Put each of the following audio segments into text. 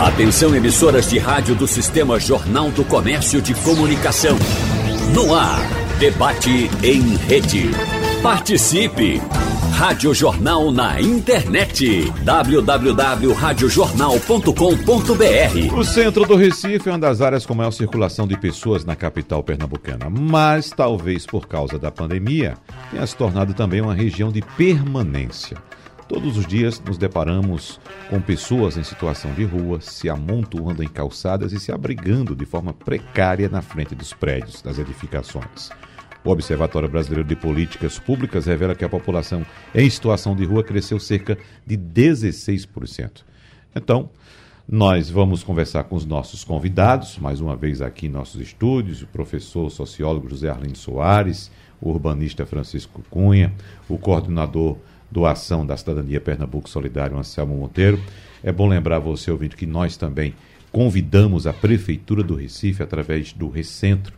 Atenção emissoras de rádio do Sistema Jornal do Comércio de Comunicação. No ar, debate em rede. Participe! Rádio Jornal na internet. www.radiojornal.com.br O centro do Recife é uma das áreas com maior circulação de pessoas na capital pernambucana, mas talvez por causa da pandemia tenha se tornado também uma região de permanência. Todos os dias nos deparamos com pessoas em situação de rua, se amontoando em calçadas e se abrigando de forma precária na frente dos prédios, das edificações. O Observatório Brasileiro de Políticas Públicas revela que a população em situação de rua cresceu cerca de 16%. Então, nós vamos conversar com os nossos convidados, mais uma vez aqui em nossos estúdios, o professor sociólogo José Arlindo Soares, o urbanista Francisco Cunha, o coordenador do Ação da Cidadania Pernambuco Solidário, Anselmo Monteiro. É bom lembrar você, ouvinte, que nós também convidamos a Prefeitura do Recife, através do Recentro,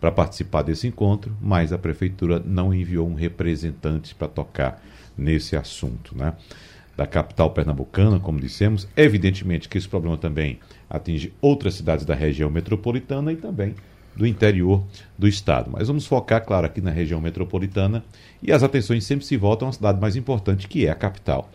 para participar desse encontro, mas a prefeitura não enviou um representante para tocar nesse assunto, né? Da capital pernambucana, como dissemos, evidentemente que esse problema também atinge outras cidades da região metropolitana e também do interior do estado. Mas vamos focar, claro, aqui na região metropolitana e as atenções sempre se voltam à cidade mais importante, que é a capital.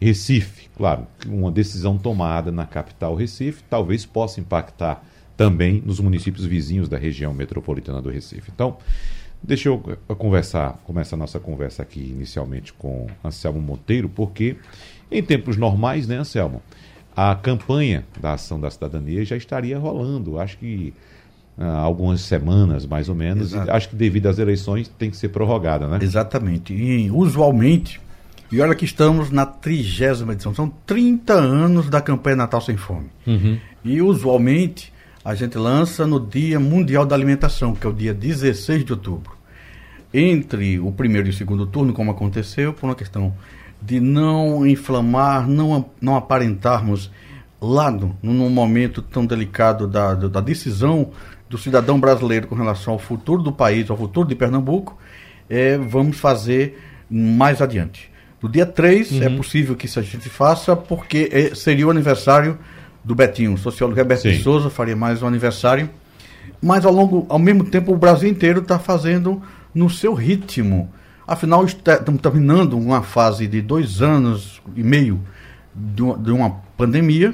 Recife, claro, uma decisão tomada na capital Recife talvez possa impactar também nos municípios vizinhos da região metropolitana do Recife. Então, deixa eu conversar, começar a nossa conversa aqui inicialmente com Anselmo Monteiro, porque em tempos normais, né, Anselmo, a campanha da ação da cidadania já estaria rolando. Acho que há algumas semanas, mais ou menos, e acho que devido às eleições tem que ser prorrogada, né? Exatamente. E usualmente, e olha que estamos na trigésima edição, são 30 anos da campanha Natal Sem Fome. Uhum. E usualmente a gente lança no Dia Mundial da Alimentação, que é o dia 16 de outubro. Entre o primeiro e o segundo turno, como aconteceu, por uma questão de não inflamar, não, não aparentarmos lado num momento tão delicado da, da decisão do cidadão brasileiro com relação ao futuro do país, ao futuro de Pernambuco, é, vamos fazer mais adiante. No dia 3 é uhum. é possível que isso a gente faça, porque é, seria o aniversário do Betinho, o sociólogo Roberto de Souza faria mais um aniversário. Mas ao longo, ao mesmo tempo, o Brasil inteiro está fazendo no seu ritmo. Afinal, estamos terminando uma fase de dois anos e meio de uma, de uma pandemia.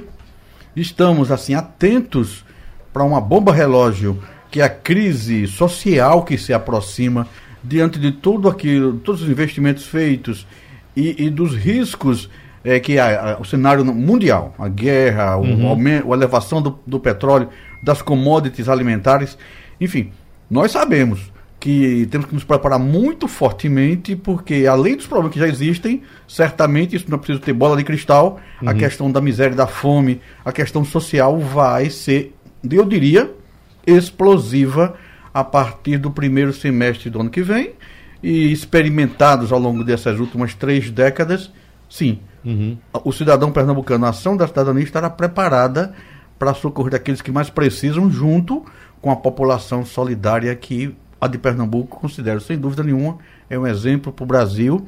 Estamos assim atentos para uma bomba relógio que é a crise social que se aproxima diante de tudo aquilo, todos os investimentos feitos e, e dos riscos é, que a, a, o cenário mundial, a guerra, uhum. o aumento, a elevação do, do petróleo, das commodities alimentares, enfim, nós sabemos que temos que nos preparar muito fortemente, porque além dos problemas que já existem, certamente isso não é preciso ter bola de cristal, uhum. a questão da miséria, da fome, a questão social vai ser, eu diria, explosiva a partir do primeiro semestre do ano que vem e experimentados ao longo dessas últimas três décadas, sim, Uhum. O cidadão pernambucano, a ação da cidadania estará preparada para socorrer aqueles que mais precisam, junto com a população solidária que a de Pernambuco considero, sem dúvida nenhuma, é um exemplo para o Brasil.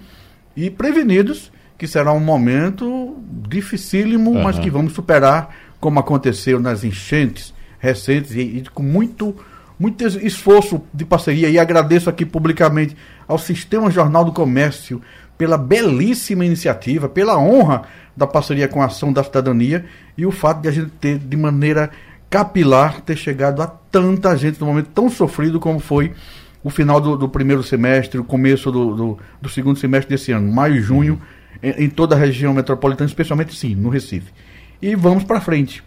E prevenidos que será um momento dificílimo, uhum. mas que vamos superar, como aconteceu nas enchentes recentes e, e com muito muito esforço de parceria e agradeço aqui publicamente ao Sistema Jornal do Comércio pela belíssima iniciativa, pela honra da parceria com a Ação da Cidadania e o fato de a gente ter, de maneira capilar, ter chegado a tanta gente num momento tão sofrido como foi o final do, do primeiro semestre, o começo do, do, do, segundo semestre desse ano, maio e junho, em, em toda a região metropolitana, especialmente sim, no Recife. E vamos para frente.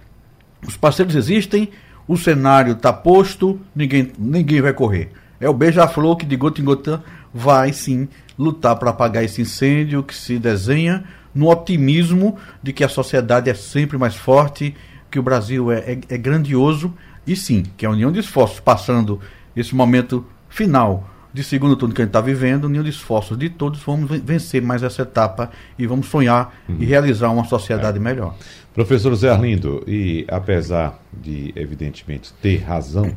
Os parceiros existem, o cenário está posto, ninguém, ninguém vai correr. É o beija-flor que de gota em gota vai sim lutar para apagar esse incêndio que se desenha no otimismo de que a sociedade é sempre mais forte, que o Brasil é, é, é grandioso e sim, que a união de esforços passando esse momento final de segundo turno que a gente está vivendo, união de esforços de todos, vamos vencer mais essa etapa e vamos sonhar uhum. e realizar uma sociedade é. melhor. Professor Zé Arlindo, e apesar de, evidentemente, ter razão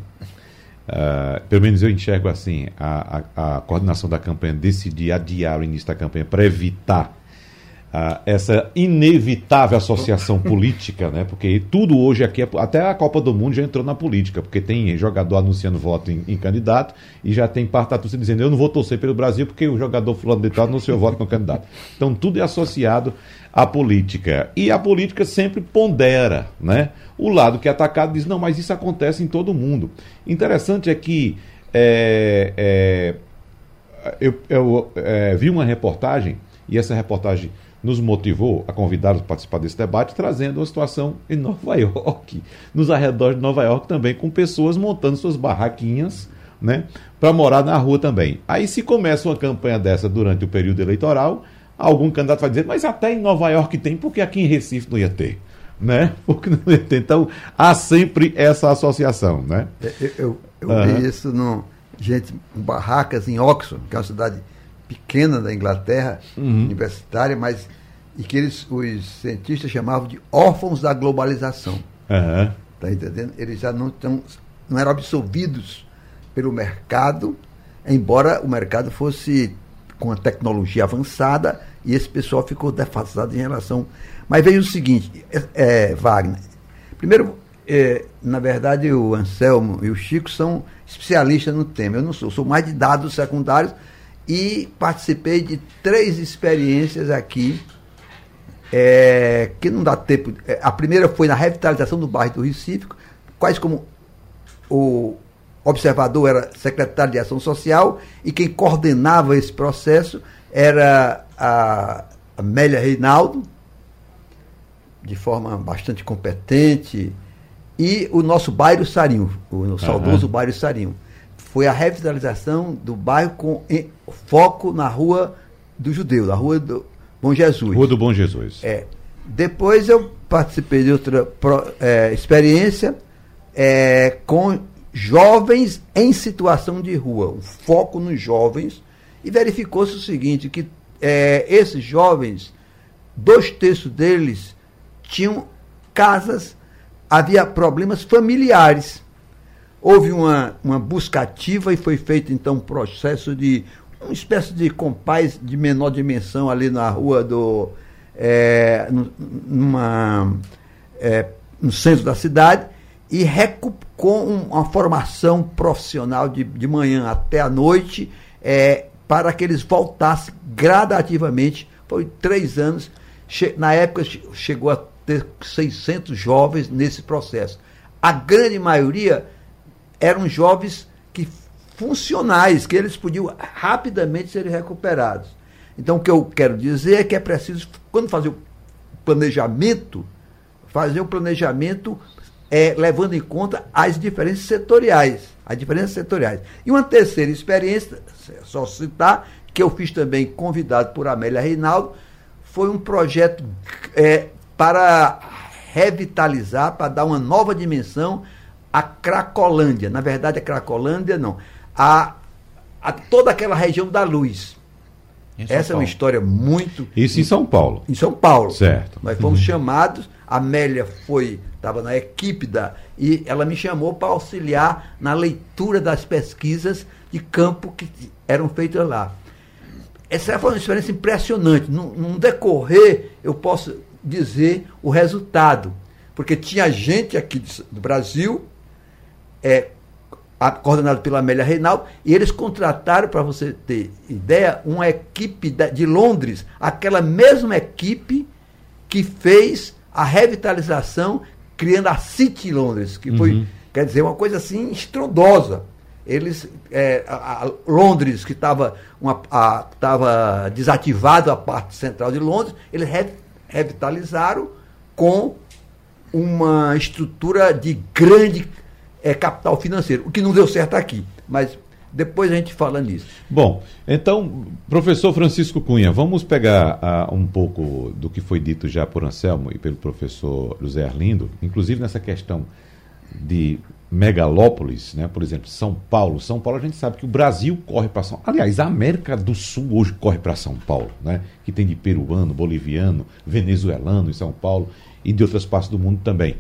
Uh, pelo menos eu enxergo assim, a, a, a, coordenação da campanha decidir adiar o início da campanha para evitar essa inevitável associação política, né? Porque tudo hoje aqui, é, até a Copa do Mundo já entrou na política, porque tem jogador anunciando voto em, em candidato e já tem parte da torcida dizendo eu não vou torcer pelo Brasil porque o jogador fulano de tal anunciou voto com candidato. Então tudo é associado à política. E a política sempre pondera, né? O lado que é atacado diz, não, mas isso acontece em todo mundo. Interessante é que é, é, eu, eu é, vi uma reportagem, e essa reportagem nos motivou a convidá-los a participar desse debate, trazendo uma situação em Nova York, nos arredores de Nova York também, com pessoas montando suas barraquinhas, né, para morar na rua também. Aí se começa uma campanha dessa durante o período eleitoral, algum candidato vai dizer, mas até em Nova York tem, porque aqui em Recife não ia ter. Né? Porque não ia ter. Então, há sempre essa associação. Né? Eu, eu, eu uhum. vi isso no. Gente, barracas em Oxford, que é uma cidade pequena da Inglaterra, uhum. universitária, mas e que eles, os cientistas chamavam de órfãos da globalização. Uhum. Tá entendendo? Eles já não, tão, não eram absolvidos pelo mercado, embora o mercado fosse com a tecnologia avançada e esse pessoal ficou defasado em relação. Mas veio o seguinte, é, é, Wagner. Primeiro, é, na verdade, o Anselmo e o Chico são especialistas no tema. Eu não sou, sou mais de dados secundários e participei de três experiências aqui, é, que não dá tempo. É, a primeira foi na revitalização do bairro do Recife, quase como o observador era secretário de Ação Social e quem coordenava esse processo era a Amélia Reinaldo, de forma bastante competente, e o nosso bairro Sarinho, o saudoso uhum. bairro Sarinho foi a revitalização do bairro com foco na rua do Judeu, na rua do Bom Jesus. Rua do Bom Jesus. É. Depois eu participei de outra é, experiência é, com jovens em situação de rua, o foco nos jovens, e verificou-se o seguinte, que é, esses jovens, dois terços deles tinham casas, havia problemas familiares Houve uma, uma busca ativa e foi feito então um processo de uma espécie de compás de menor dimensão ali na rua do. É, numa, é, no centro da cidade e com uma formação profissional de, de manhã até a noite é, para que eles voltassem gradativamente. Foi três anos. Na época chegou a ter 600 jovens nesse processo. A grande maioria eram jovens que funcionais, que eles podiam rapidamente serem recuperados. Então, o que eu quero dizer é que é preciso, quando fazer o planejamento, fazer o planejamento é, levando em conta as diferenças setoriais. As diferenças setoriais. E uma terceira experiência, só citar, que eu fiz também convidado por Amélia Reinaldo, foi um projeto é, para revitalizar, para dar uma nova dimensão a Cracolândia. Na verdade, a Cracolândia não. A, a toda aquela região da luz. Essa Paulo. é uma história muito. Isso em São Paulo. Em São Paulo. Certo. Nós fomos uhum. chamados, a Amélia foi, estava na equipe da. E ela me chamou para auxiliar na leitura das pesquisas de campo que eram feitas lá. Essa foi uma experiência impressionante. Num, num decorrer, eu posso dizer o resultado. Porque tinha gente aqui do Brasil, é, coordenado pela Amélia Reinaldo, e eles contrataram, para você ter ideia, uma equipe de Londres, aquela mesma equipe que fez a revitalização, criando a City Londres, que foi, uhum. quer dizer, uma coisa assim estrondosa. Eles, é, a, a Londres, que estava desativado a parte central de Londres, eles re, revitalizaram com uma estrutura de grande é, capital financeiro, o que não deu certo aqui. Mas depois a gente fala nisso. Bom, então, professor Francisco Cunha, vamos pegar uh, um pouco do que foi dito já por Anselmo e pelo professor José Arlindo, inclusive nessa questão de megalópolis, né? por exemplo, São Paulo. São Paulo a gente sabe que o Brasil corre para São Aliás, a América do Sul hoje corre para São Paulo, né? que tem de peruano, boliviano, venezuelano em São Paulo e de outras partes do mundo também.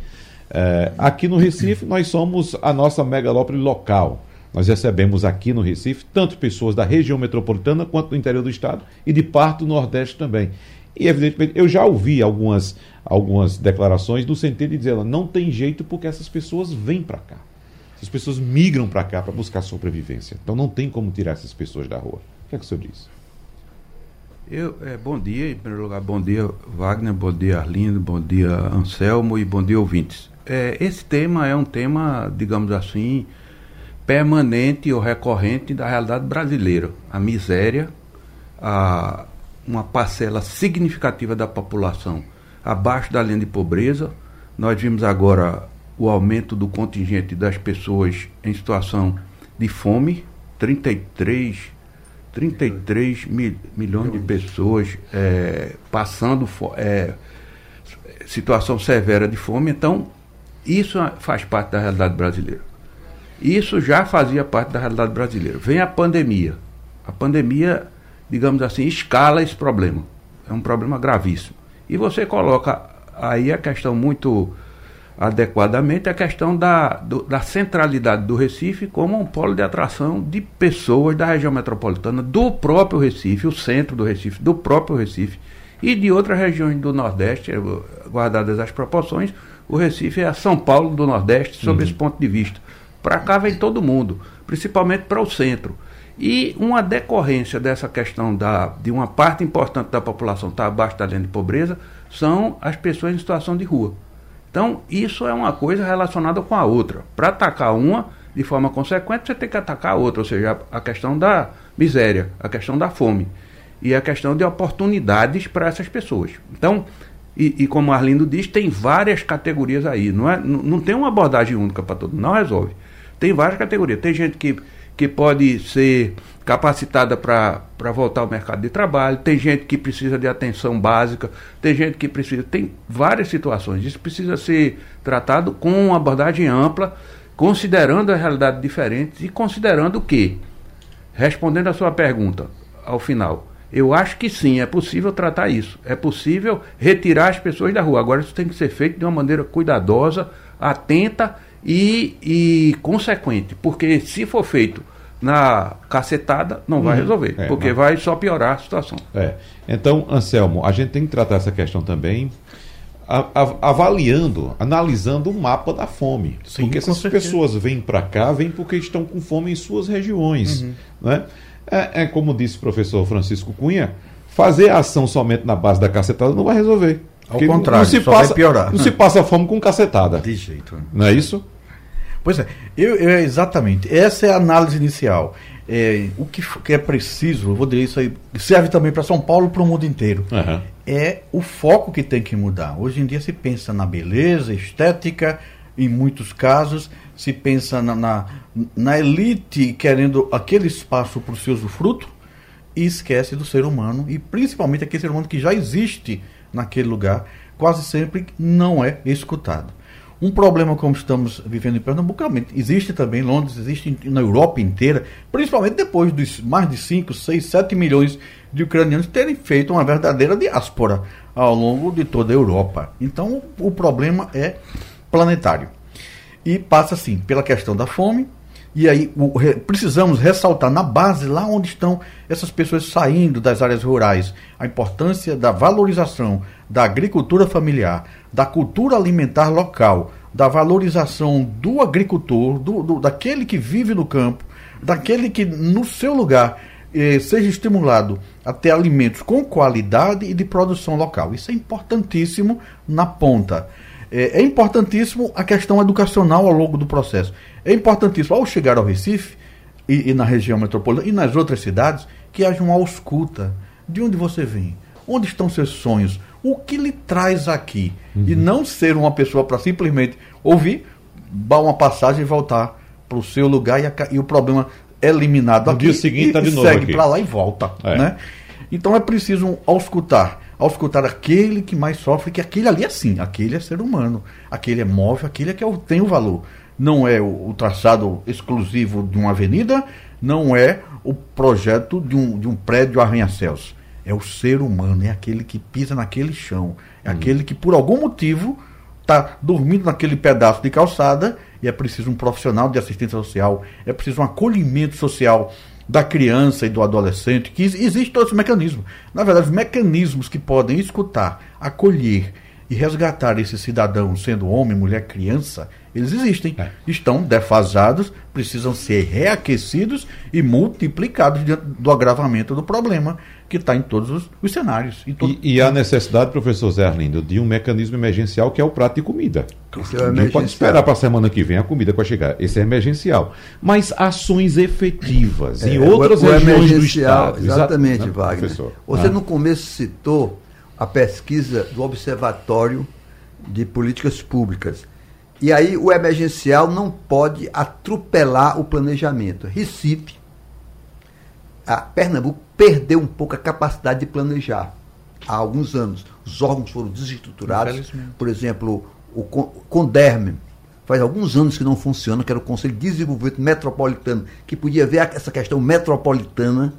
É, aqui no Recife, nós somos a nossa megalópole local. Nós recebemos aqui no Recife tanto pessoas da região metropolitana quanto do interior do estado e de parte do Nordeste também. E, evidentemente, eu já ouvi algumas, algumas declarações no sentido de dizer, não tem jeito porque essas pessoas vêm para cá. Essas pessoas migram para cá para buscar sobrevivência. Então não tem como tirar essas pessoas da rua. O que é que o senhor diz? Eu, é, bom dia, em primeiro lugar, bom dia Wagner, bom dia Arlindo, bom dia Anselmo e bom dia ouvintes. É, esse tema é um tema, digamos assim, permanente ou recorrente da realidade brasileira. A miséria, a, uma parcela significativa da população abaixo da linha de pobreza. Nós vimos agora o aumento do contingente das pessoas em situação de fome, 33 33 mil, milhões de pessoas é, passando é, situação severa de fome. Então, isso faz parte da realidade brasileira. Isso já fazia parte da realidade brasileira. Vem a pandemia. A pandemia, digamos assim, escala esse problema. É um problema gravíssimo. E você coloca aí a questão muito adequadamente a questão da, do, da centralidade do Recife como um polo de atração de pessoas da região metropolitana, do próprio Recife, o centro do Recife, do próprio Recife e de outras regiões do Nordeste, guardadas as proporções, o Recife é a São Paulo do Nordeste, sob uhum. esse ponto de vista. Para cá vem todo mundo, principalmente para o centro. E uma decorrência dessa questão da, de uma parte importante da população estar tá abaixo da linha de pobreza são as pessoas em situação de rua. Então, isso é uma coisa relacionada com a outra. Para atacar uma, de forma consequente, você tem que atacar a outra, ou seja, a questão da miséria, a questão da fome e a questão de oportunidades para essas pessoas. Então, e, e, como Arlindo diz, tem várias categorias aí. Não, é, não, não tem uma abordagem única para todo não resolve. Tem várias categorias. Tem gente que, que pode ser capacitada para voltar ao mercado de trabalho, tem gente que precisa de atenção básica, tem gente que precisa. Tem várias situações. Isso precisa ser tratado com uma abordagem ampla, considerando as realidades diferentes e considerando que, respondendo a sua pergunta ao final, eu acho que sim, é possível tratar isso. É possível retirar as pessoas da rua. Agora, isso tem que ser feito de uma maneira cuidadosa, atenta e, e consequente. Porque se for feito na cacetada, não vai uhum. resolver, é, porque mas... vai só piorar a situação. É. Então, Anselmo, a gente tem que tratar essa questão também avaliando, analisando o mapa da fome. Sim, porque essas certeza. pessoas vêm para cá, vêm porque estão com fome em suas regiões. Uhum. Né? É, é, como disse o professor Francisco Cunha, fazer a ação somente na base da cacetada não vai resolver. Ao contrário, não se só passa, vai piorar. Não se passa fome com cacetada. De jeito. Não é isso? Pois é, eu, eu, exatamente. Essa é a análise inicial. É, o que, que, é preciso, eu vou dizer isso aí, serve também para São Paulo e para o mundo inteiro. Uhum. É o foco que tem que mudar. Hoje em dia se pensa na beleza, estética, em muitos casos, se pensa na, na, na elite querendo aquele espaço para o seu usufruto e esquece do ser humano, e principalmente aquele ser humano que já existe naquele lugar, quase sempre não é escutado. Um problema como estamos vivendo em Pernambuco, existe também em Londres, existe na Europa inteira, principalmente depois dos mais de 5, 6, 7 milhões de ucranianos terem feito uma verdadeira diáspora ao longo de toda a Europa. Então o problema é planetário. E passa, sim, pela questão da fome, e aí o, re, precisamos ressaltar na base, lá onde estão essas pessoas saindo das áreas rurais, a importância da valorização da agricultura familiar, da cultura alimentar local, da valorização do agricultor, do, do daquele que vive no campo, daquele que no seu lugar eh, seja estimulado a ter alimentos com qualidade e de produção local. Isso é importantíssimo na ponta. É, é, importantíssimo a questão educacional ao longo do processo. É importantíssimo, ao chegar ao Recife e, e na região metropolitana e nas outras cidades, que haja uma ausculta. De onde você vem? Onde estão seus sonhos? O que lhe traz aqui? Uhum. E não ser uma pessoa para simplesmente ouvir, dar uma passagem e voltar para o seu lugar e, a, e, o problema é eliminado no aqui. dia seguinte está de novo. Segue para lá e volta. É. Né? Então é preciso auscultar ao escutar aquele que mais sofre, que aquele ali é sim, aquele é ser humano, aquele é móvel, aquele é que é tem o valor. Não é o, o traçado exclusivo de uma avenida, não é o projeto de um, de um prédio arranha-céus. É o ser humano, é aquele que pisa naquele chão, é hum. aquele que por algum motivo está dormindo naquele pedaço de calçada e é preciso um profissional de assistência social, é preciso um acolhimento social da criança e do adolescente, que existe todos os mecanismos. Na verdade, os mecanismos que podem escutar, acolher e resgatar esse cidadão, sendo homem, mulher, criança, eles existem. É. Estão defasados, precisam ser reaquecidos e multiplicados diante do agravamento do problema que está em todos os, os cenários. Todo... E, e, a necessidade, professor Zé Arlindo, de um mecanismo emergencial que é o prato de comida. É Ninguém pode esperar para a semana que vem a comida para chegar. Esse é emergencial. Mas ações efetivas é, em outras o, o regiões do Estado. Exatamente, né, Wagner. Professor? Você ah. no começo citou a pesquisa do Observatório de Políticas Públicas. E aí o emergencial não pode atropelar o planejamento. Recife, a Pernambuco perdeu um pouco a capacidade de planejar há alguns anos. Os órgãos foram desestruturados. Por exemplo, o CONDERM, faz alguns anos que não funciona, que era o Conselho de Desenvolvimento Metropolitano, que podia ver essa questão metropolitana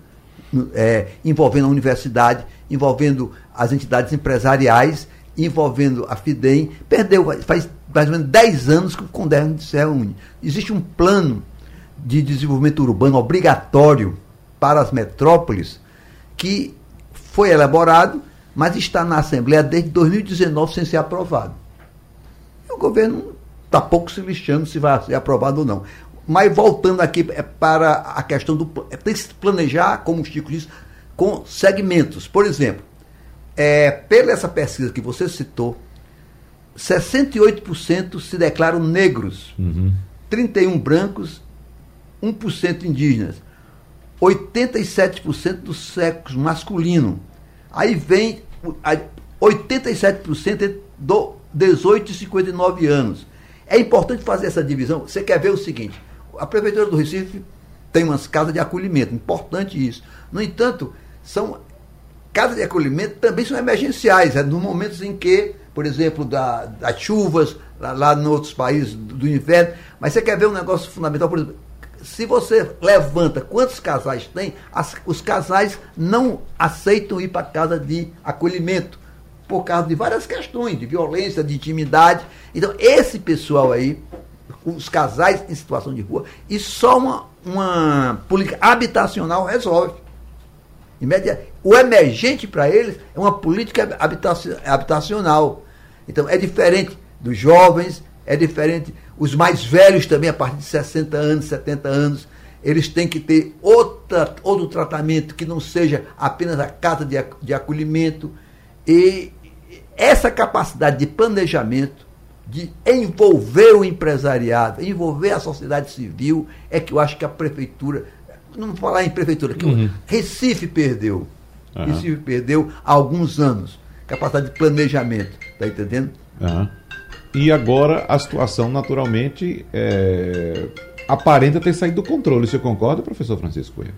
é, envolvendo a universidade, envolvendo as entidades empresariais, envolvendo a FIDEM. Perdeu, faz mais ou menos 10 anos que o CONDERM se reúne. Existe um plano de desenvolvimento urbano obrigatório para as metrópoles que foi elaborado, mas está na Assembleia desde 2019 sem ser aprovado. E o governo está pouco se lixando se vai ser aprovado ou não. Mas voltando aqui é para a questão do. Tem que se planejar, como o Chico disse, com segmentos. Por exemplo, é, pela essa pesquisa que você citou, 68% se declaram negros, uhum. 31 brancos, 1% indígenas, 87% do sexo masculino. Aí vem 87% do 18 e 59 anos. É importante fazer essa divisão. Você quer ver o seguinte: a Prefeitura do Recife tem umas casas de acolhimento, importante isso. No entanto, são casas de acolhimento também são emergenciais, é nos momentos em que, por exemplo, da, das chuvas, lá, lá em outros países do, inverno. Mas você quer ver um negócio fundamental, por exemplo, se você levanta quantos casais tem, as, os casais não aceitam ir para casa de acolhimento por causa de várias questões, de violência, de intimidade. Então, esse pessoal aí os casais em situação de rua, e só uma, uma política habitacional resolve. O emergente para eles é uma política habitacional. Então é diferente dos jovens, é diferente. Os mais velhos também, a partir de 60 anos, 70 anos, eles têm que ter outra, outro tratamento que não seja apenas a casa de, de acolhimento. E essa capacidade de planejamento de envolver o empresariado, envolver a sociedade civil, é que eu acho que a prefeitura, não vou falar em prefeitura, que uhum. Recife perdeu. Uhum. Recife perdeu há alguns anos. Capacidade de planejamento, está entendendo? Uhum. E agora a situação, naturalmente, é... aparenta ter saído do controle. Você concorda, professor Francisco Coelho?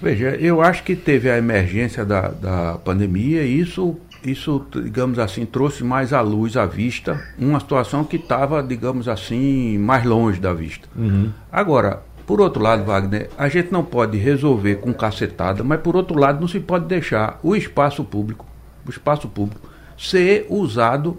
Veja, eu acho que teve a emergência da, da pandemia e isso isso, digamos assim, trouxe mais à luz à vista uma situação que estava, digamos assim, mais longe da vista. Uhum. Agora, por outro lado, Wagner, a gente não pode resolver com cacetada, mas por outro lado, não se pode deixar o espaço público, o espaço público, ser usado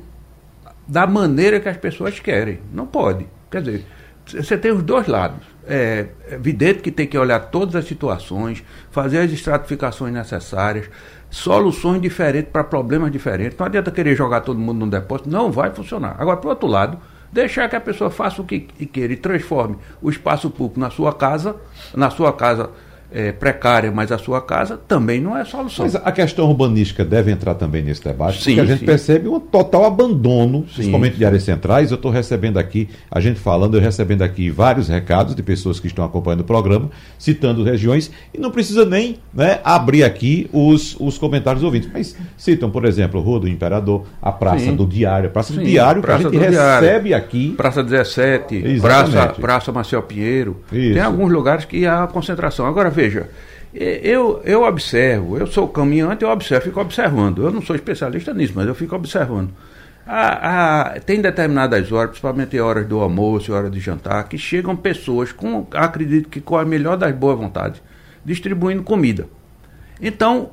da maneira que as pessoas querem. Não pode. Quer dizer, você tem os dois lados. É, é evidente que tem que olhar todas as situações, fazer as estratificações necessárias, soluções diferentes para problemas diferentes. Não adianta querer jogar todo mundo num depósito, não vai funcionar. Agora, por outro lado, deixar que a pessoa faça o que queira e transforme o espaço público na sua casa, na sua casa é, precária, mas a sua casa também não é solução. Mas a questão urbanística deve entrar também nesse debate, sim, porque a gente sim. percebe um total abandono, sim, principalmente de áreas centrais. Eu estou recebendo aqui, a gente falando, eu recebendo aqui vários recados de pessoas que estão acompanhando o programa, citando regiões, e não precisa nem né, abrir aqui os, os comentários ouvintes. Mas citam, por exemplo, Rua do Imperador, a Praça do Diário, a Praça do Diário, praça que a gente recebe diário. aqui. Praça 17, Praça, praça Marcel Pinheiro. Isso. Tem alguns lugares que há concentração. Agora, veja, eu, eu observo, eu sou caminhante, eu observo, fico observando. Eu não sou especialista nisso, mas eu fico observando. Ah, ah, tem determinadas horas, principalmente horas do almoço, horas de jantar, que chegam pessoas com, acredito que com a melhor das boas vontades, distribuindo comida. Então,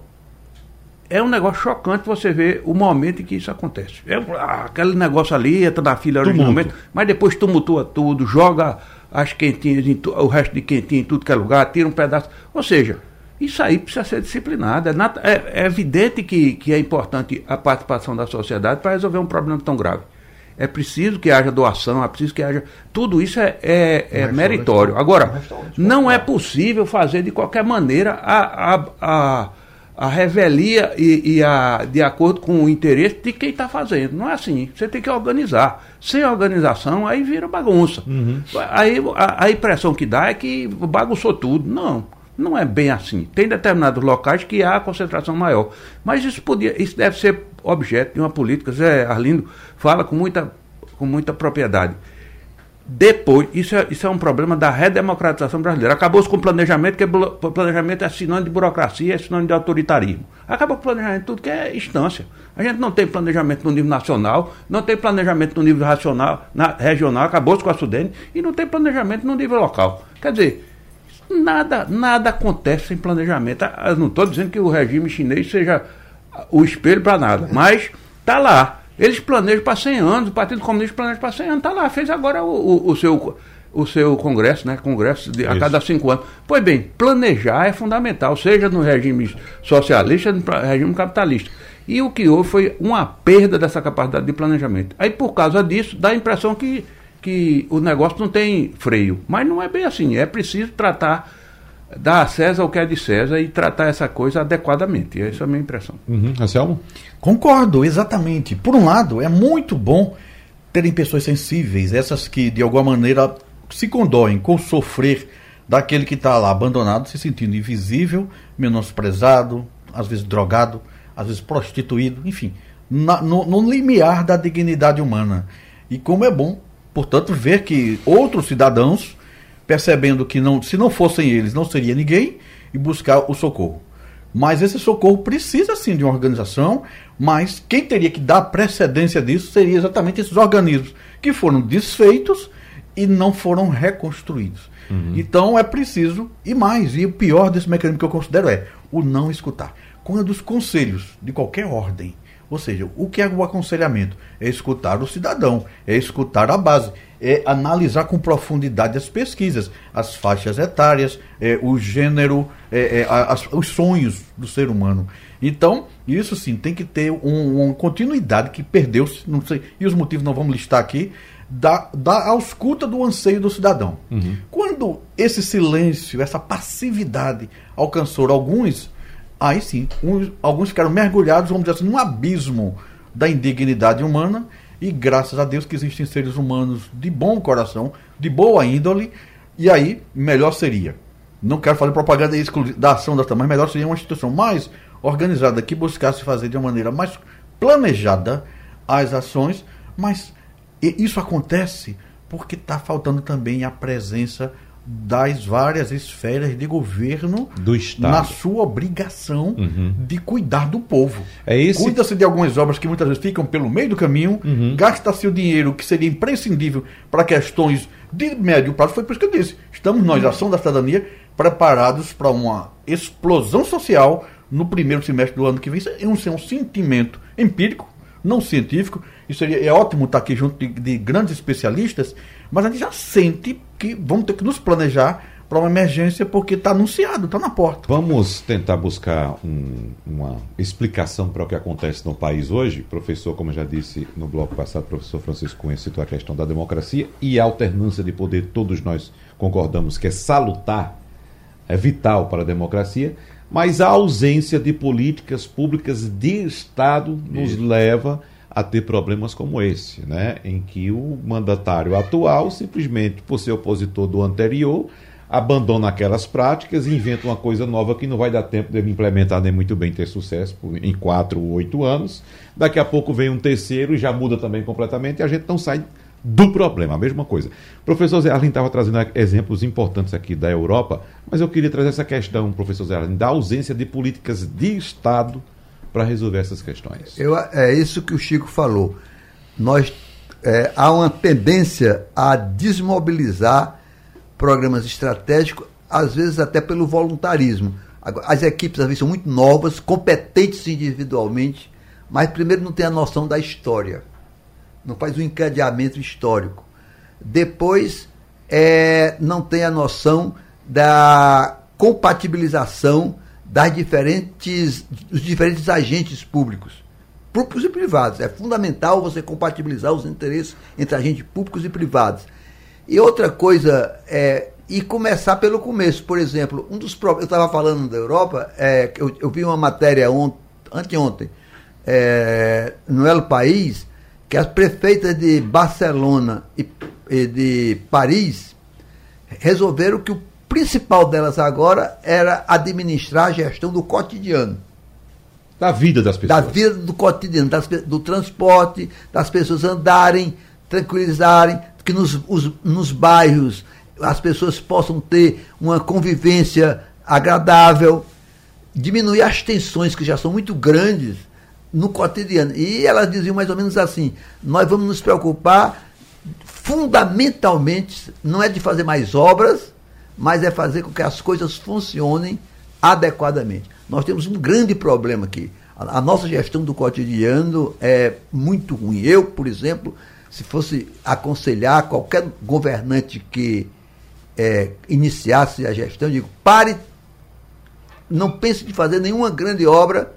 é um negócio chocante você ver o momento em que isso acontece. É, ah, aquele negócio ali, entra na fila originalmente, mas depois tumultua tudo, joga as quentinhas, o resto de quentinha em tudo que é lugar, tira um pedaço. Ou seja, isso aí precisa ser disciplinado. É, é, é evidente que, que é importante a participação da sociedade para resolver um problema tão grave. É preciso que haja doação, é preciso que haja. Tudo isso é, é, é meritório. Agora, não é possível fazer de qualquer maneira a, a, a, a revelia e, e, a, de acordo com o interesse de quem está fazendo. Não é assim. Você tem que organizar. Sem organização, aí vira bagunça. Uhum. Aí a, a impressão que dá é que bagunçou tudo. Não. Não é bem assim. Tem determinados locais que há concentração maior. Mas isso, podia, isso deve ser objeto de uma política. Zé Arlindo fala com muita, com muita propriedade. Depois, isso é, isso é um problema da redemocratização brasileira. Acabou-se com o planejamento, porque planejamento é sinônimo de burocracia, é sinônimo de autoritarismo. Acabou com o planejamento, tudo que é instância. A gente não tem planejamento no nível nacional, não tem planejamento no nível racional, na, regional, acabou-se com a Sudene, e não tem planejamento no nível local. Quer dizer, Nada, nada acontece sem planejamento. Ah, eu não estou dizendo que o regime chinês seja o espelho para nada, mas está lá. Eles planejam para 100 anos, o Partido Comunista planeja para 100 anos, está lá, fez agora o, o, o, seu, o seu congresso, né? Congresso de, a cada cinco anos. Pois bem, planejar é fundamental, seja no regime socialista, no regime capitalista. E o que houve foi uma perda dessa capacidade de planejamento. Aí, por causa disso, dá a impressão que que o negócio não tem freio. Mas não é bem assim. É preciso tratar, dar a César o que é de César e tratar essa coisa adequadamente. Essa é a minha impressão. Uhum. Anselmo? Concordo, exatamente. Por um lado, é muito bom terem pessoas sensíveis, essas que de alguma maneira se condoem com o sofrer daquele que está lá abandonado, se sentindo invisível, menosprezado, às vezes drogado, às vezes prostituído, enfim, na, no, no limiar da dignidade humana. E como é bom portanto, ver que outros cidadãos, percebendo que não, se não fossem eles, não seria ninguém, e buscar o socorro. Mas esse socorro precisa sim de uma organização, mas quem teria que dar precedência disso seria exatamente esses organismos que foram desfeitos e não foram reconstruídos. Uhum. Então é preciso, e mais, e o pior desse mecanismo que eu considero é o não escutar. Quando os conselhos de qualquer ordem ou seja, o que é o aconselhamento? É escutar o cidadão, é escutar a base, é analisar com profundidade as pesquisas, as faixas etárias, é, o gênero, é, é, as, os sonhos do ser humano. Então, isso sim tem que ter um, uma continuidade que perdeu-se, não sei, e os motivos não vamos listar aqui, da, da ausculta do anseio do cidadão. Uhum. Quando esse silêncio, essa passividade alcançou alguns Aí sim, uns, alguns ficaram mergulhados, vamos dizer assim, num abismo da indignidade humana. E graças a Deus que existem seres humanos de bom coração, de boa índole. E aí, melhor seria. Não quero fazer propaganda da ação da mas melhor seria uma instituição mais organizada que buscasse fazer de uma maneira mais planejada as ações. Mas isso acontece porque está faltando também a presença das várias esferas de governo do Estado. na sua obrigação uhum. de cuidar do povo. É esse... Cuida-se de algumas obras que muitas vezes ficam pelo meio do caminho, uhum. gasta-se o dinheiro que seria imprescindível para questões de médio prazo. Foi por isso que eu disse: estamos nós, ação da cidadania, preparados para uma explosão social no primeiro semestre do ano que vem. Isso é um, é um sentimento empírico, não científico. Isso seria, é ótimo estar aqui junto de, de grandes especialistas mas a gente já sente que vamos ter que nos planejar para uma emergência porque está anunciado, está na porta. Vamos tentar buscar um, uma explicação para o que acontece no país hoje. Professor, como eu já disse no bloco passado, professor Francisco Cunha citou a questão da democracia e a alternância de poder, todos nós concordamos que é salutar, é vital para a democracia, mas a ausência de políticas públicas de Estado nos Isso. leva a ter problemas como esse, né? em que o mandatário atual, simplesmente por ser opositor do anterior, abandona aquelas práticas e inventa uma coisa nova que não vai dar tempo de ele implementar nem muito bem ter sucesso em quatro ou oito anos. Daqui a pouco vem um terceiro e já muda também completamente e a gente não sai do problema, a mesma coisa. O professor Zé estava trazendo exemplos importantes aqui da Europa, mas eu queria trazer essa questão, professor Zé da ausência de políticas de Estado para resolver essas questões. Eu, é isso que o Chico falou. Nós é, há uma tendência a desmobilizar programas estratégicos, às vezes até pelo voluntarismo. As equipes às vezes são muito novas, competentes individualmente, mas primeiro não tem a noção da história, não faz o um encadeamento histórico. Depois é, não tem a noção da compatibilização das diferentes, dos diferentes agentes públicos, públicos e privados. É fundamental você compatibilizar os interesses entre agentes públicos e privados. E outra coisa é e começar pelo começo. Por exemplo, um dos eu estava falando da Europa, é, eu, eu, vi uma matéria ont, anteontem é, no El País que as prefeitas de Barcelona e, e de Paris resolveram que o principal delas agora era administrar a gestão do cotidiano. Da vida das pessoas. Da vida do cotidiano, das, do transporte, das pessoas andarem, tranquilizarem, que nos, os, nos bairros as pessoas possam ter uma convivência agradável, diminuir as tensões que já são muito grandes no cotidiano. E elas diziam mais ou menos assim: nós vamos nos preocupar fundamentalmente, não é de fazer mais obras, mas é fazer com que as coisas funcionem adequadamente. Nós temos um grande problema aqui. A, nossa gestão do cotidiano é muito ruim. Eu, por exemplo, se fosse aconselhar qualquer governante que é, iniciasse a gestão, digo, pare, não pense de fazer nenhuma grande obra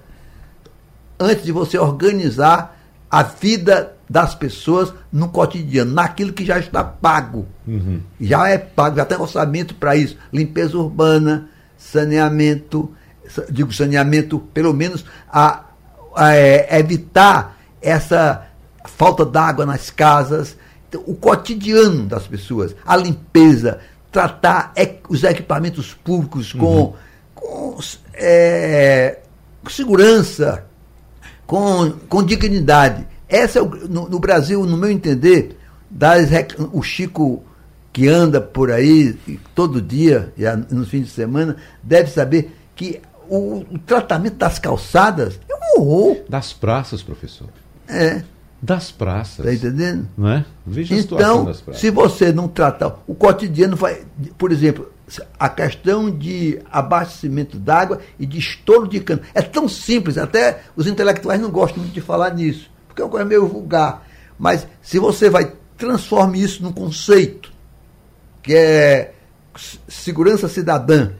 antes de você organizar a vida das pessoas no cotidiano, naquilo que já está pago. Uhum. Já é pago, já tem orçamento para isso. Limpeza urbana, saneamento, digo saneamento, pelo menos a, a é, evitar essa falta d'água nas casas, então, o cotidiano das pessoas, a limpeza, tratar os equipamentos públicos com, uhum. com é, segurança, com, com dignidade. Essa é o, no, no, Brasil, no meu entender, das, o Chico que anda por aí todo dia, nos fins de semana, deve saber que o, o tratamento das calçadas é um horror. Das praças, professor. É. Das praças. Está entendendo? Não é? Veja a então, das praças. se você não tratar. O cotidiano vai. Por exemplo, a questão de abastecimento d'água e de estouro de cano. É tão simples, até os intelectuais não gostam muito de falar nisso, porque é uma coisa meio vulgar. Mas se você vai transformar isso num conceito que é segurança cidadã,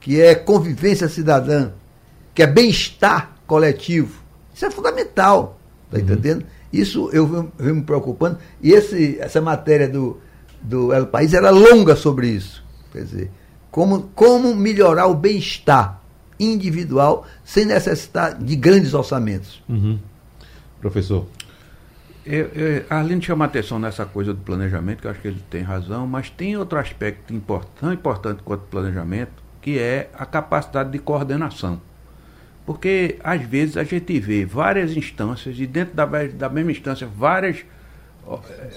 que é convivência cidadã, que é bem-estar coletivo, isso é fundamental. Está uhum. entendendo? Isso eu venho, venho, me preocupando. E esse, essa matéria do, do El País era longa sobre isso. Quer dizer, como, como melhorar o bem-estar individual sem necessitar de grandes orçamentos. Uhum. Professor. Eu, eu, a Arlindo chama atenção nessa coisa do planejamento, que eu acho que ele tem razão, mas tem outro aspecto importante, tão importante quanto o planejamento, que é a capacidade de coordenação. Porque, às vezes, a gente vê várias instâncias, e dentro da, da mesma instância, várias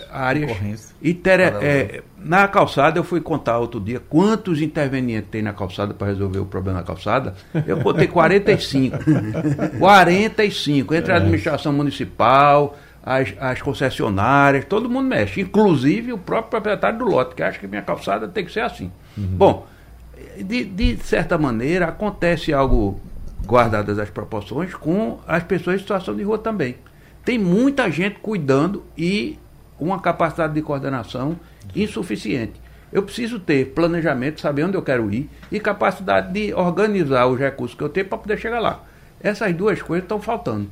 áreas. E é, na calçada, eu fui contar outro dia quantos intervenientes tem na calçada para resolver o problema na calçada. Eu contei 45. 45, entre a é. administração municipal, as, as concessionárias, todo mundo mexe, inclusive o próprio proprietário do lote, que acha que minha calçada tem que ser assim. Uhum. Bom, de, de certa maneira, acontece algo guardadas as proporções, com as pessoas em situação de rua também. Tem muita gente cuidando e uma capacidade de coordenação insuficiente. Eu preciso ter planejamento, saber onde eu quero ir e capacidade de organizar os recursos que eu tenho para poder chegar lá. Essas duas coisas estão faltando.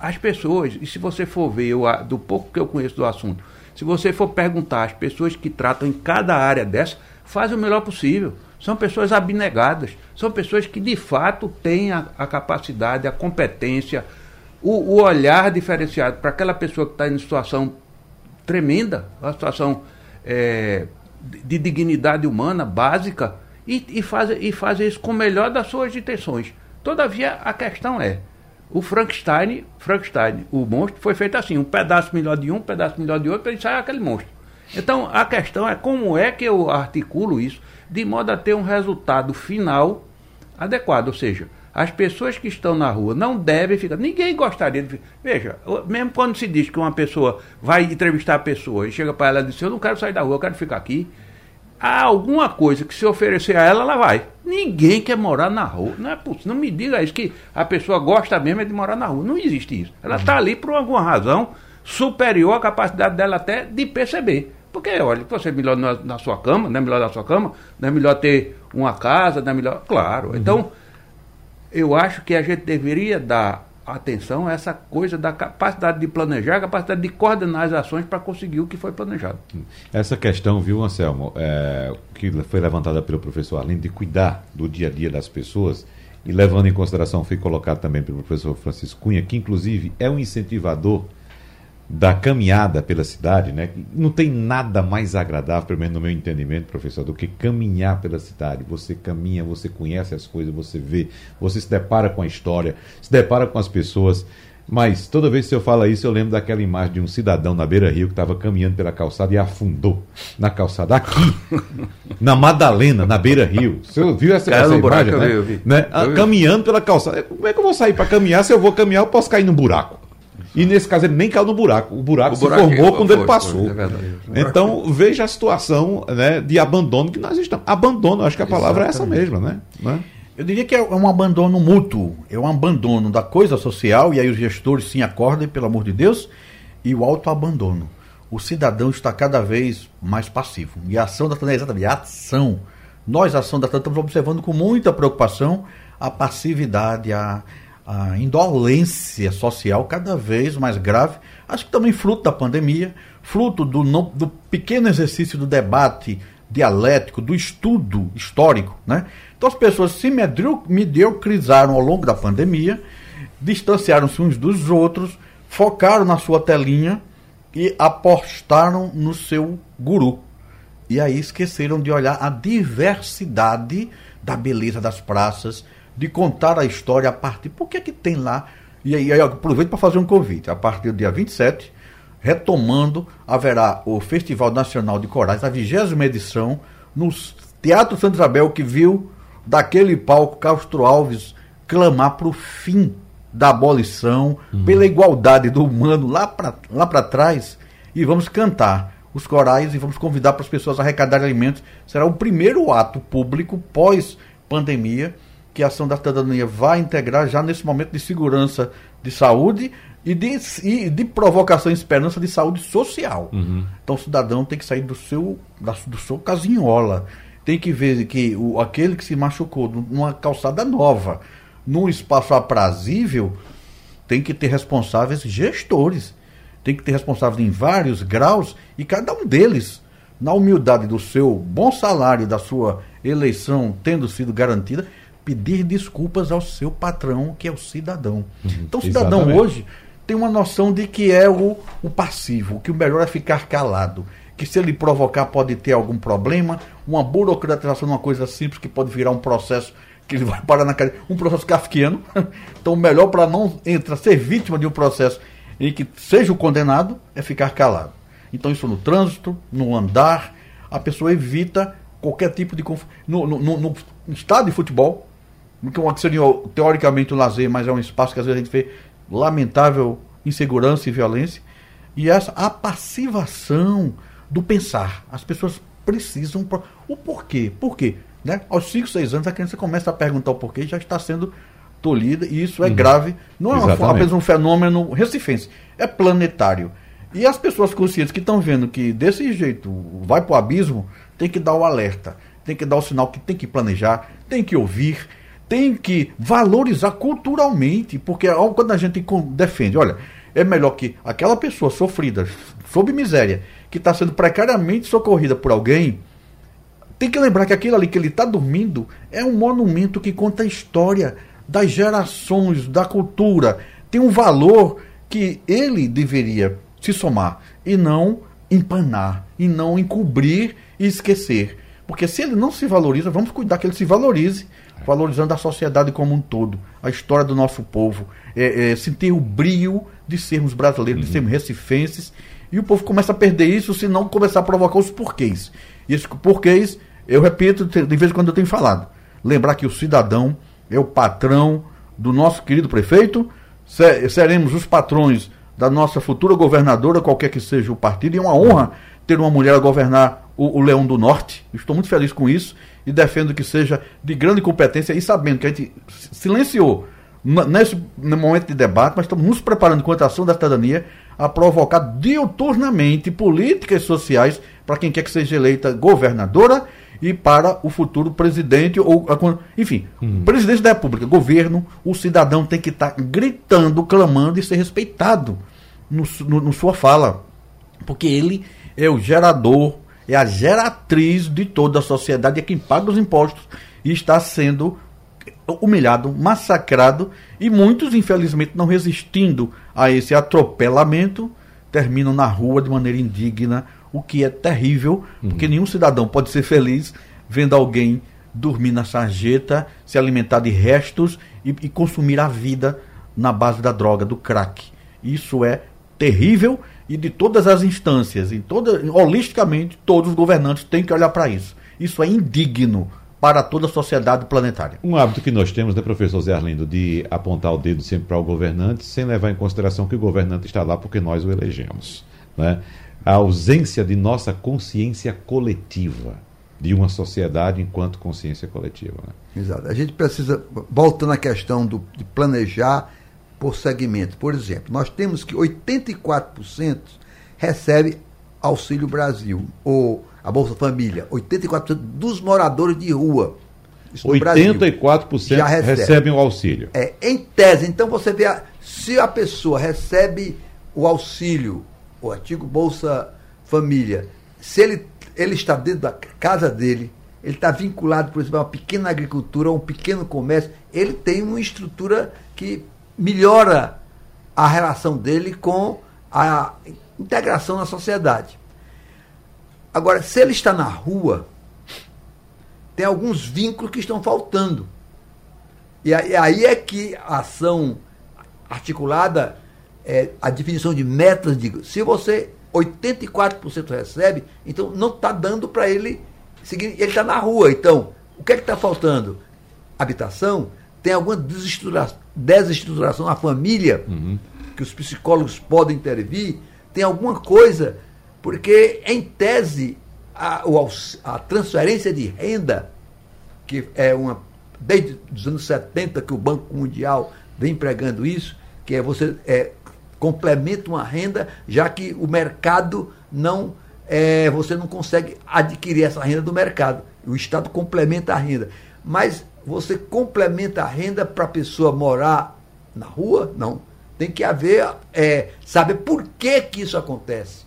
As pessoas, e se você for ver eu, do pouco que eu conheço do assunto, se você for perguntar às pessoas que tratam em cada área dessa, faz o melhor possível. São pessoas abnegadas, são pessoas que de fato têm a, a capacidade, a competência, o, o olhar diferenciado para aquela pessoa que está em situação tremenda, uma situação é, de, de dignidade humana básica, e, e, faz, e faz isso com o melhor das suas intenções. Todavia, a questão é, o Frankenstein, Frankenstein, o monstro, foi feito assim, um pedaço melhor de um, um pedaço melhor de outro, para ele sair aquele monstro. Então, a questão é como é que eu articulo isso de modo a ter um resultado final adequado. Ou seja, as pessoas que estão na rua não devem ficar. Ninguém gostaria de. Veja, mesmo quando se diz que uma pessoa vai entrevistar a pessoa e chega para ela e diz: Eu não quero sair da rua, eu quero ficar aqui. Há alguma coisa que se oferecer a ela, ela vai. Ninguém quer morar na rua. Não é possível. Não me diga isso, que a pessoa gosta mesmo é de morar na rua. Não existe isso. Ela está ali por alguma razão superior à capacidade dela até de perceber. Porque, olha, você é melhor na, na, sua cama, não é melhor na sua cama, não é melhor ter uma casa, não é melhor. Claro. Então, eu acho que a gente deveria dar atenção a essa coisa da capacidade de planejar, capacidade de coordenar as ações para conseguir o que foi planejado. Essa questão, viu, Anselmo, é, que foi levantada pelo professor Arlindo, de cuidar do dia a dia das pessoas, e levando em consideração, foi colocado também pelo professor Francisco Cunha, que inclusive é um incentivador da caminhada pela cidade, né? Não tem nada mais agradável, pelo menos no meu entendimento, professor, do que caminhar pela cidade. Você caminha, você conhece as coisas, você vê, você se depara com a história, se depara com as pessoas. Mas toda vez que eu falo isso, eu lembro daquela imagem de um cidadão na beira-rio que estava caminhando pela calçada e afundou na calçada aqui, na Madalena, na beira-rio. Você viu essa, essa imagem? Né? Eu vi, né? Eu vi. Caminhando pela calçada. Como é que eu vou sair para caminhar? Se eu vou caminhar, eu posso cair num buraco. E nesse caso ele nem caiu no buraco. O buraco o se formou quando foi, ele passou. Foi, é então veja a situação né, de abandono que nós estamos. Abandono, acho que a palavra Exatamente. é essa mesmo, né? né? Eu diria que é um abandono mútuo, é um abandono da coisa social, e aí os gestores sim acordem, pelo amor de Deus, e o autoabandono. O cidadão está cada vez mais passivo. E a ação da TAN é exatamente a ação. Nós, a ação da TAN, estamos observando com muita preocupação a passividade, a, a indolência social cada vez mais grave, acho que também fruto da pandemia, fruto do, no, do pequeno exercício do debate dialético, do estudo histórico. Né? Então as pessoas se mediocrizaram ao longo da pandemia, distanciaram-se uns dos outros, focaram na sua telinha e apostaram no seu guru. E aí esqueceram de olhar a diversidade da beleza das praças, de contar a história a partir. Por que, que tem lá? E aí, eu aproveito para fazer um convite. A partir do dia 27, retomando, haverá o Festival Nacional de Corais, a vigésima edição, no Teatro Santa Isabel, que viu daquele palco Castro Alves clamar para o fim da abolição, uhum. pela igualdade do humano lá para lá trás. E vamos cantar os corais e vamos convidar para as pessoas a arrecadar alimentos. Será o primeiro ato público pós-pandemia que a ação da cidadania vai integrar já nesse momento de segurança de saúde e de, e de provocação e esperança de saúde social. Uhum. Então o cidadão tem que sair do seu, da, do seu casinhola. Tem que ver que o, aquele que se machucou numa calçada nova, num espaço aprazível, tem que ter responsáveis gestores. Tem que ter responsáveis em vários graus e cada um deles, na humildade do seu bom salário, da sua eleição tendo sido garantida, pedir desculpas ao seu patrão, que é o cidadão. Uhum, então, o cidadão exatamente. hoje tem uma noção de que é o, o passivo, que o melhor é ficar calado. Que se ele provocar pode ter algum problema, uma burocratização de uma coisa simples que pode virar um processo que ele vai parar na cadeia, um processo kafkiano. Então, o melhor para não entrar, ser vítima de um processo em que seja o condenado é ficar calado. Então, isso no trânsito, no andar, a pessoa evita qualquer tipo de confusão. No, no, no, no estádio de futebol, que seria teoricamente um lazer, mas é um espaço que às vezes a gente vê lamentável insegurança e violência. E essa a passivação do pensar. As pessoas precisam. O porquê? Por quê? Né? Aos 5, 6 anos a criança começa a perguntar o porquê e já está sendo tolhida, e isso é uhum. grave. Não é uma, apenas um fenômeno recifense, é planetário. E as pessoas conscientes que estão vendo que desse jeito vai para o abismo, tem que dar o alerta, tem que dar o sinal que tem que planejar, tem que ouvir, tem que valorizar culturalmente, porque quando a gente defende, olha, é melhor que aquela pessoa sofrida, sob miséria, que está sendo precariamente socorrida por alguém, tem que lembrar que aquilo ali que ele está dormindo é um monumento que conta a história das gerações, da cultura, tem um valor que ele deveria se somar e não empanar, e não encobrir e esquecer. Porque se ele não se valoriza, vamos cuidar que ele se valorize valorizando a sociedade como um todo, a história do nosso povo, é, é, sentir o brio de sermos brasileiros, uhum. de sermos recifenses, e o povo começa a perder isso se não começar a provocar os porquês. E esses porquês, eu repito, de vez em quando eu tenho falado, lembrar que o cidadão é o patrão do nosso querido prefeito, seremos os patrões da nossa futura governadora, qualquer que seja o partido, e é uma honra ter uma mulher a governar o, o Leão do Norte. Estou muito feliz com isso e defendo que seja de grande competência e sabendo que a gente silenciou nesse momento de debate, mas estamos nos preparando quanto à ação da cidadania, a provocar diuturnamente políticas sociais para quem quer que seja eleita governadora e para o futuro presidente ou enfim, uhum. presidente da República, governo, o cidadão tem que estar tá gritando, clamando e ser respeitado no, no, no sua fala, porque ele é o gerador, é a geratriz de toda a sociedade, é quem paga os impostos e está sendo humilhado, massacrado e muitos, infelizmente, não resistindo a esse atropelamento, terminam na rua de maneira indigna, o que é terrível, uhum. porque nenhum cidadão pode ser feliz vendo alguém dormir na sarjeta, se alimentar de restos e, e consumir a vida na base da droga, do crack. Isso é terrível e de todas as instâncias, em toda, holisticamente, todos os governantes têm que olhar para isso. Isso é indigno para toda a sociedade planetária. Um hábito que nós temos, né, professor Zé Arlindo, de apontar o dedo sempre para o governante, sem levar em consideração que o governante está lá porque nós o elegemos. Né? A ausência de nossa consciência coletiva, de uma sociedade enquanto consciência coletiva. Né? Exato. A gente precisa, voltando à questão do, de planejar por segmento. Por exemplo, nós temos que 84% recebe Auxílio Brasil, ou a Bolsa Família, 84% dos moradores de rua. 84% já recebe. recebem o auxílio. É, em tese, então você vê, a, se a pessoa recebe o auxílio, o antigo Bolsa Família, se ele, ele está dentro da casa dele, ele está vinculado, por exemplo, a uma pequena agricultura, a um pequeno comércio, ele tem uma estrutura que melhora a relação dele com a integração na sociedade. Agora, se ele está na rua, tem alguns vínculos que estão faltando. E aí é que a ação articulada, é, a definição de metas, digo, se você 84% recebe, então não está dando para ele seguir, ele está na rua. Então, o que é que está faltando? Habitação, tem alguma desestruturação na família, uhum. que os psicólogos podem intervir, tem alguma coisa porque, em tese, a, a transferência de renda, que é uma. Desde os anos 70 que o Banco Mundial vem pregando isso, que é você é, complementa uma renda, já que o mercado não. É, você não consegue adquirir essa renda do mercado. O Estado complementa a renda. Mas você complementa a renda para a pessoa morar na rua? Não. Tem que haver, é, saber por que, que isso acontece.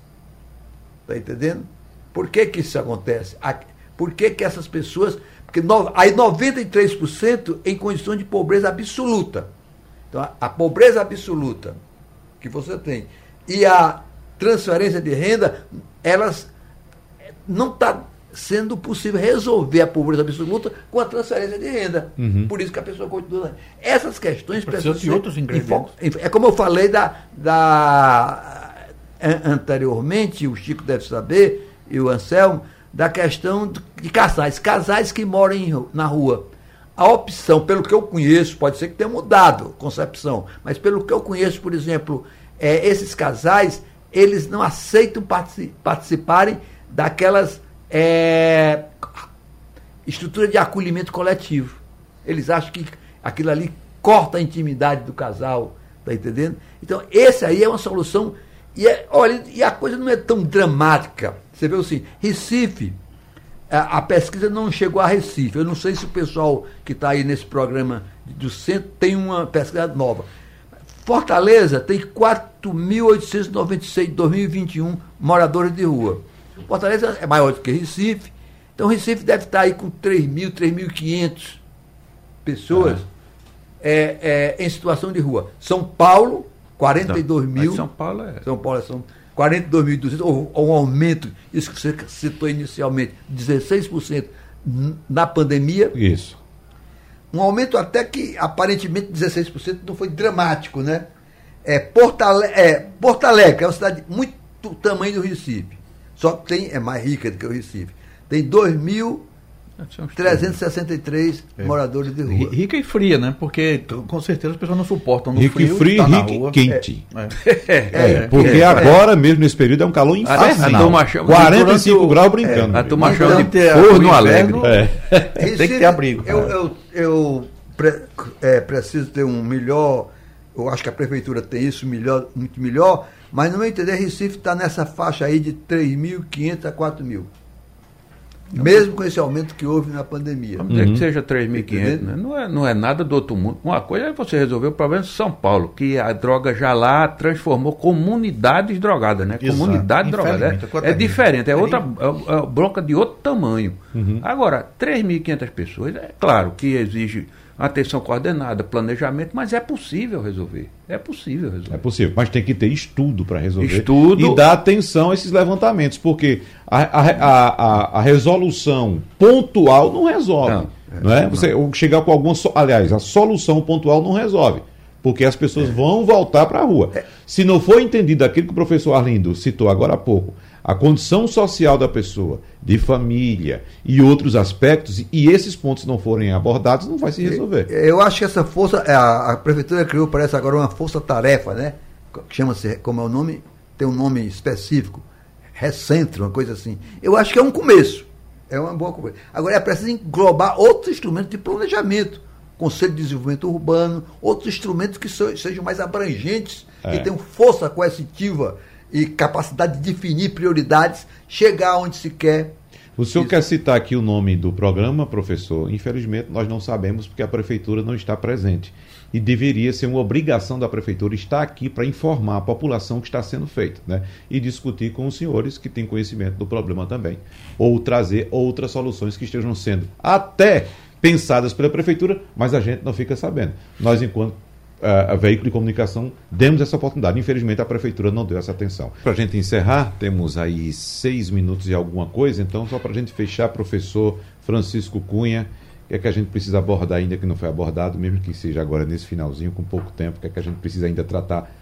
Está entendendo? Por que, que isso acontece? Por que, que essas pessoas. Porque no, aí 93% em condições de pobreza absoluta. Então, a, a pobreza absoluta que você tem e a transferência de renda, elas não está sendo possível resolver a pobreza absoluta com a transferência de renda. Uhum. Por isso que a pessoa continua. Essas questões precisam de outros ingredientes. É como eu falei da, da anteriormente, o Chico deve saber, e o Anselmo, da questão de casais, casais que moram em, na rua. A opção, pelo que eu conheço, pode ser que tenha mudado concepção, mas pelo que eu conheço, por exemplo, é, esses casais, eles não aceitam participarem daquelas é, estrutura de acolhimento coletivo. Eles acham que aquilo ali corta a intimidade do casal, tá entendendo? Então, esse aí é uma solução e, é, olha, e a coisa não é tão dramática. Você vê assim, Recife, a, a pesquisa não chegou a Recife. Eu não sei se o pessoal que está aí nesse programa do centro tem uma pesquisa nova. Fortaleza tem 4.896 em 2021 moradores de rua. Fortaleza é maior do que Recife. Então Recife deve estar aí com 3.000, 3.500 pessoas é. É, é, em situação de rua. São Paulo 42 então, mil. São Paulo é. São Paulo são 42.200, ou, ou um aumento, isso que você citou inicialmente, 16% na pandemia. Isso. Um aumento até que aparentemente 16% não foi dramático, né? É Porto, Alegre, é, Porto Alegre é uma cidade muito tamanho do Recife. Só que tem, é mais rica do que o Recife. Tem 2 mil 363 é. moradores de rua. Rica e fria, né? Porque com certeza as pessoas não suportam no rica frio. E frio tá rica e quente. É. É. é porque é. agora mesmo nesse período é um calor infernal. A, a 45 graus brincando. A turma chama de forno alegre. Tem que ter abrigo. Eu, eu, eu pre, preciso ter um melhor, eu acho que a prefeitura tem isso melhor, muito melhor, Mas no meu entender, Recife está nessa faixa aí de 3.500 a 4.000. Mesmo com esse aumento que houve na pandemia. Vamos dizer que seja 3.500, né? não, é, não é nada do outro mundo. Uma coisa é você resolver o problema de São Paulo, que a droga já lá transformou comunidades drogadas, né? Exato. Comunidade drogada. É, Infelizmente, é diferente, é outra é, é bronca de outro tamanho. Agora, 3.500 pessoas, é claro que exige atenção coordenada, planejamento, mas é possível resolver. É possível resolver. É possível, mas tem que ter estudo para resolver. Estudo. E dar atenção a esses levantamentos, porque a, a, a, a resolução pontual não resolve. Não, Não, é? Você chegar com alguma. so- Aliás, a solução pontual não resolve. Porque as pessoas vão voltar para a rua. Se não for entendido aquilo que o professor Arlindo citou agora há pouco, a condição social da pessoa, de família e outros aspectos, e esses pontos não forem abordados, não vai se resolver. Eu acho que essa força, a, a prefeitura criou, parece agora uma força-tarefa, né? Que chama-se, como é o nome, tem um nome específico, Recentro, uma coisa assim. Eu acho que é um começo. É uma boa coisa. Agora é preciso englobar outros instrumentos de planejamento. Conselho de Desenvolvimento Urbano, outros instrumentos que sejam mais abrangentes, É. que tenham força coercitiva e capacidade de definir prioridades, chegar onde se quer. O senhor Isso. quer citar aqui o nome do programa, professor? Infelizmente, nós não sabemos porque a prefeitura não está presente. E deveria ser uma obrigação da prefeitura estar aqui para informar a população o que está sendo feito, né? E discutir com os senhores que têm conhecimento do problema também. Ou trazer outras soluções que estejam sendo até pensadas pela prefeitura, mas a gente não fica sabendo. Nós, enquanto a, veículo de comunicação, demos essa oportunidade. Infelizmente, a prefeitura não deu essa atenção. Para a gente encerrar, temos aí seis minutos e alguma coisa, então, só para a gente fechar, professor Francisco Cunha, o que é que a gente precisa abordar ainda que não foi abordado, mesmo que seja agora nesse finalzinho, com pouco tempo, o que é que a gente precisa ainda tratar,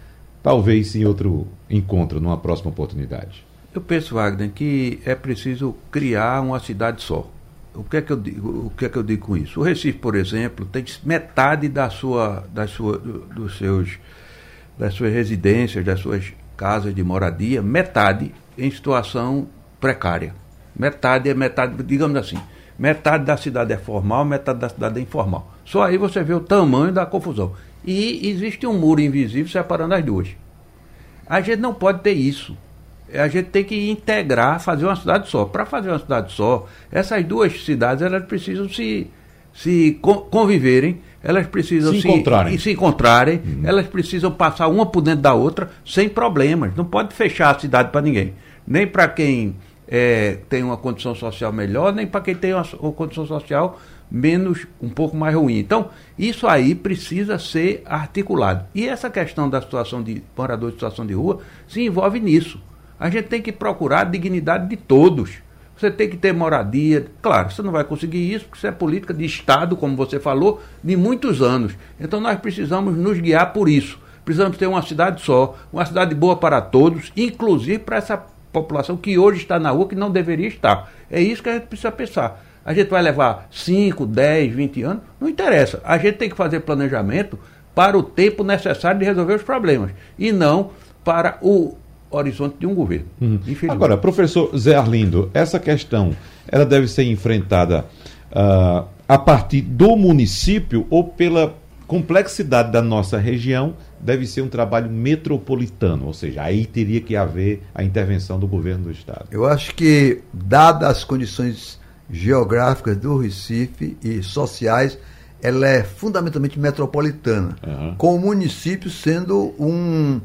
talvez em outro encontro, numa próxima oportunidade. Eu penso, Wagner, que é preciso criar uma cidade só. O que é que eu digo, o que é que eu digo com isso? O Recife, por exemplo, tem metade da sua, da sua, do- dos seus, das suas residências, das suas casas de moradia, metade em situação precária. Metade é metade, digamos assim, metade da cidade é formal, metade da cidade é informal. Só aí você vê o tamanho da confusão. E existe um muro invisível separando as duas. A gente não pode ter isso. A gente tem que integrar, fazer uma cidade só. Para fazer uma cidade só, essas duas cidades elas precisam se, se co- conviverem, elas precisam Se encontrarem. e se encontrarem, elas precisam passar uma por dentro da outra sem problemas. Não pode fechar a cidade para ninguém. Nem para quem eh, tem uma condição social melhor, nem para quem tem uma, uma condição social menos, um pouco mais ruim. Então, isso aí precisa ser articulado. E essa questão da situação de morador de situação de rua se envolve nisso. A gente tem que procurar a dignidade de todos. Você tem que ter moradia. Claro, você não vai conseguir isso, porque isso é política de Estado, como você falou, de muitos anos. Então nós precisamos nos guiar por isso. Precisamos ter uma cidade só, uma cidade boa para todos, inclusive para essa população que hoje está na rua, que não deveria estar. É isso que a gente precisa pensar. A gente vai levar 5, 10, 20 anos? Não interessa. A gente tem que fazer planejamento para o tempo necessário de resolver os problemas e não para o horizonte de um governo. Infelizmente. Agora, professor Zé Arlindo, essa questão ela deve ser enfrentada ah, a partir do município ou pela complexidade da nossa região deve ser um trabalho metropolitano, ou seja, aí teria que haver a intervenção do governo do estado. Eu acho que, dadas as condições geográficas do Recife e sociais, ela é fundamentalmente metropolitana, Aham. com o município sendo um,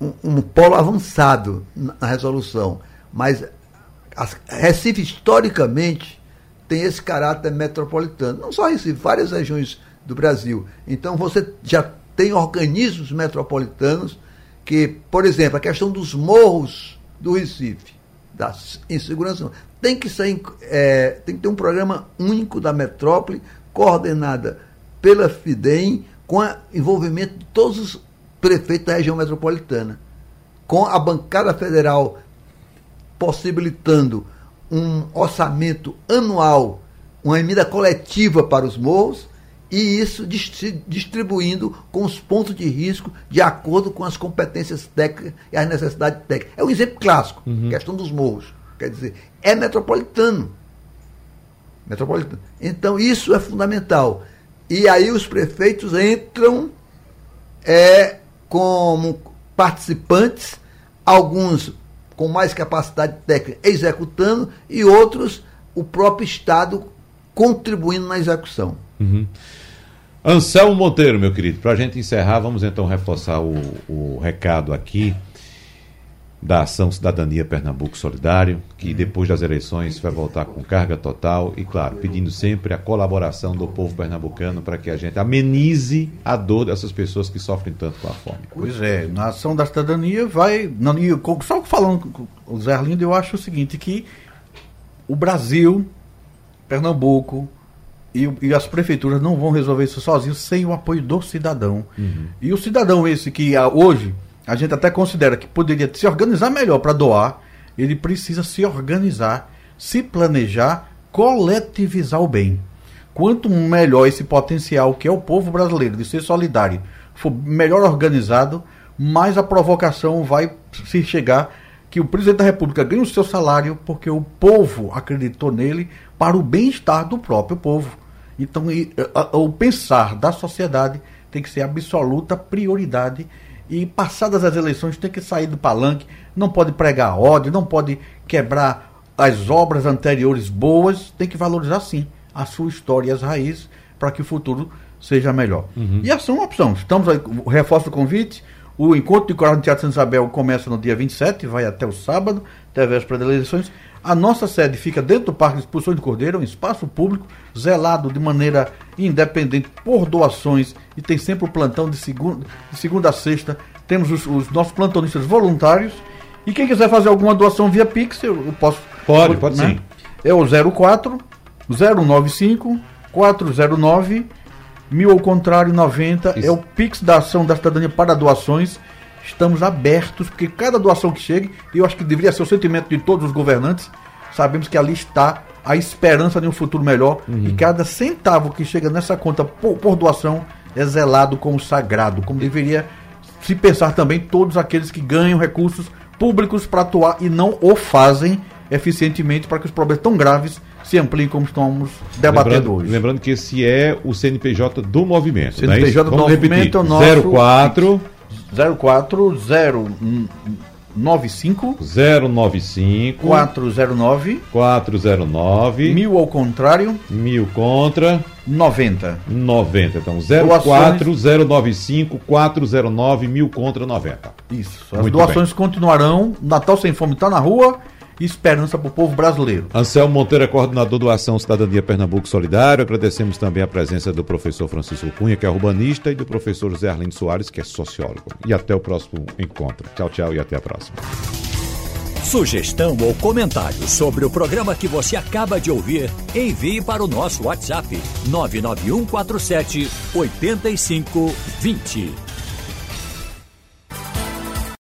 um, um polo avançado na resolução. Mas as- Recife, historicamente, tem esse caráter metropolitano. Não só Recife, várias regiões do Brasil. Então você já tem organismos metropolitanos que, por exemplo, a questão dos morros do Recife, da insegurança, tem que, ser, é, tem que ter um programa único da metrópole, coordenada pela FIDEM, com envolvimento de todos os prefeitos da região metropolitana, com a bancada federal possibilitando um orçamento anual, uma emenda coletiva para os morros, e isso distribuindo com os pontos de risco de acordo com as competências técnicas e as necessidades técnicas. É um exemplo clássico, questão dos morros. Quer dizer, é metropolitano. Metropolitano. Então, isso é fundamental. E aí os prefeitos entram é, como participantes, alguns com mais capacidade técnica executando e outros o próprio Estado contribuindo na execução. Uhum. Anselmo Monteiro, meu querido, para a gente encerrar, vamos então reforçar o, o recado aqui da Ação Cidadania Pernambuco Solidário, que depois das eleições vai voltar com carga total e, claro, pedindo sempre a colaboração do povo pernambucano para que a gente amenize a dor dessas pessoas que sofrem tanto com a fome. Pois é, na Ação da Cidadania vai. Não, só falando com o Zé Arlindo, eu acho o seguinte: que o Brasil, Pernambuco, e, e, as prefeituras não vão resolver isso sozinhos sem o apoio do cidadão. Uhum. E o cidadão esse que hoje a gente até considera que poderia se organizar melhor para doar, ele precisa se organizar, se planejar, coletivizar o bem. Quanto melhor esse potencial que é o povo brasileiro de ser solidário for melhor organizado, mais a provocação vai se chegar que o presidente da República ganhe o seu salário porque o povo acreditou nele para o bem-estar do próprio povo. Então, o pensar da sociedade tem que ser absoluta prioridade e passadas as eleições tem que sair do palanque, não pode pregar ódio, não pode quebrar as obras anteriores boas, tem que valorizar sim a sua história e as raízes para que o futuro seja melhor. Uhum. E essa é uma opção. Estamos aí, reforço o convite. O encontro de coragem no Teatro Santa Isabel começa no dia 27, vai até o sábado, até a véspera das eleições. A nossa sede fica dentro do Parque de Exposições de Cordeiro, um espaço público, zelado de maneira independente por doações e tem sempre o plantão de segunda, de segunda a sexta. Temos os, os nossos plantonistas voluntários. E quem quiser fazer alguma doação via Pix, eu, posso. Pode, pode né? sim. É o 04 095 409 mil ao contrário 90. Isso. É o Pix da Ação da Cidadania para doações estamos abertos, porque cada doação que chegue, e eu acho que deveria ser o sentimento de todos os governantes, sabemos que ali está a esperança de um futuro melhor, uhum. e cada centavo que chega nessa conta por, por doação é zelado como sagrado, como deveria se pensar também todos aqueles que ganham recursos públicos para atuar e não o fazem eficientemente para que os problemas tão graves se ampliem como estamos debatendo lembrando, hoje. Lembrando que esse é o CNPJ do movimento. CNPJ né? do Vamos movimento repetir. é o nosso 04 04095 095 409 409 mil ao contrário. Mil contra. 90 90 então 04095 409 mil contra 90 isso. As Muito doações bem. continuarão. Natal sem fome está na rua e esperança para o povo brasileiro. Anselmo Monteiro é coordenador do Ação Cidadania Pernambuco Solidário. Agradecemos também a presença do professor Francisco Cunha, que é urbanista, e do professor José Arlindo Soares, que é sociólogo. E até o próximo encontro. Tchau, tchau e até a próxima. Sugestão ou comentário sobre o programa que você acaba de ouvir, envie para o nosso WhatsApp 99147 8520.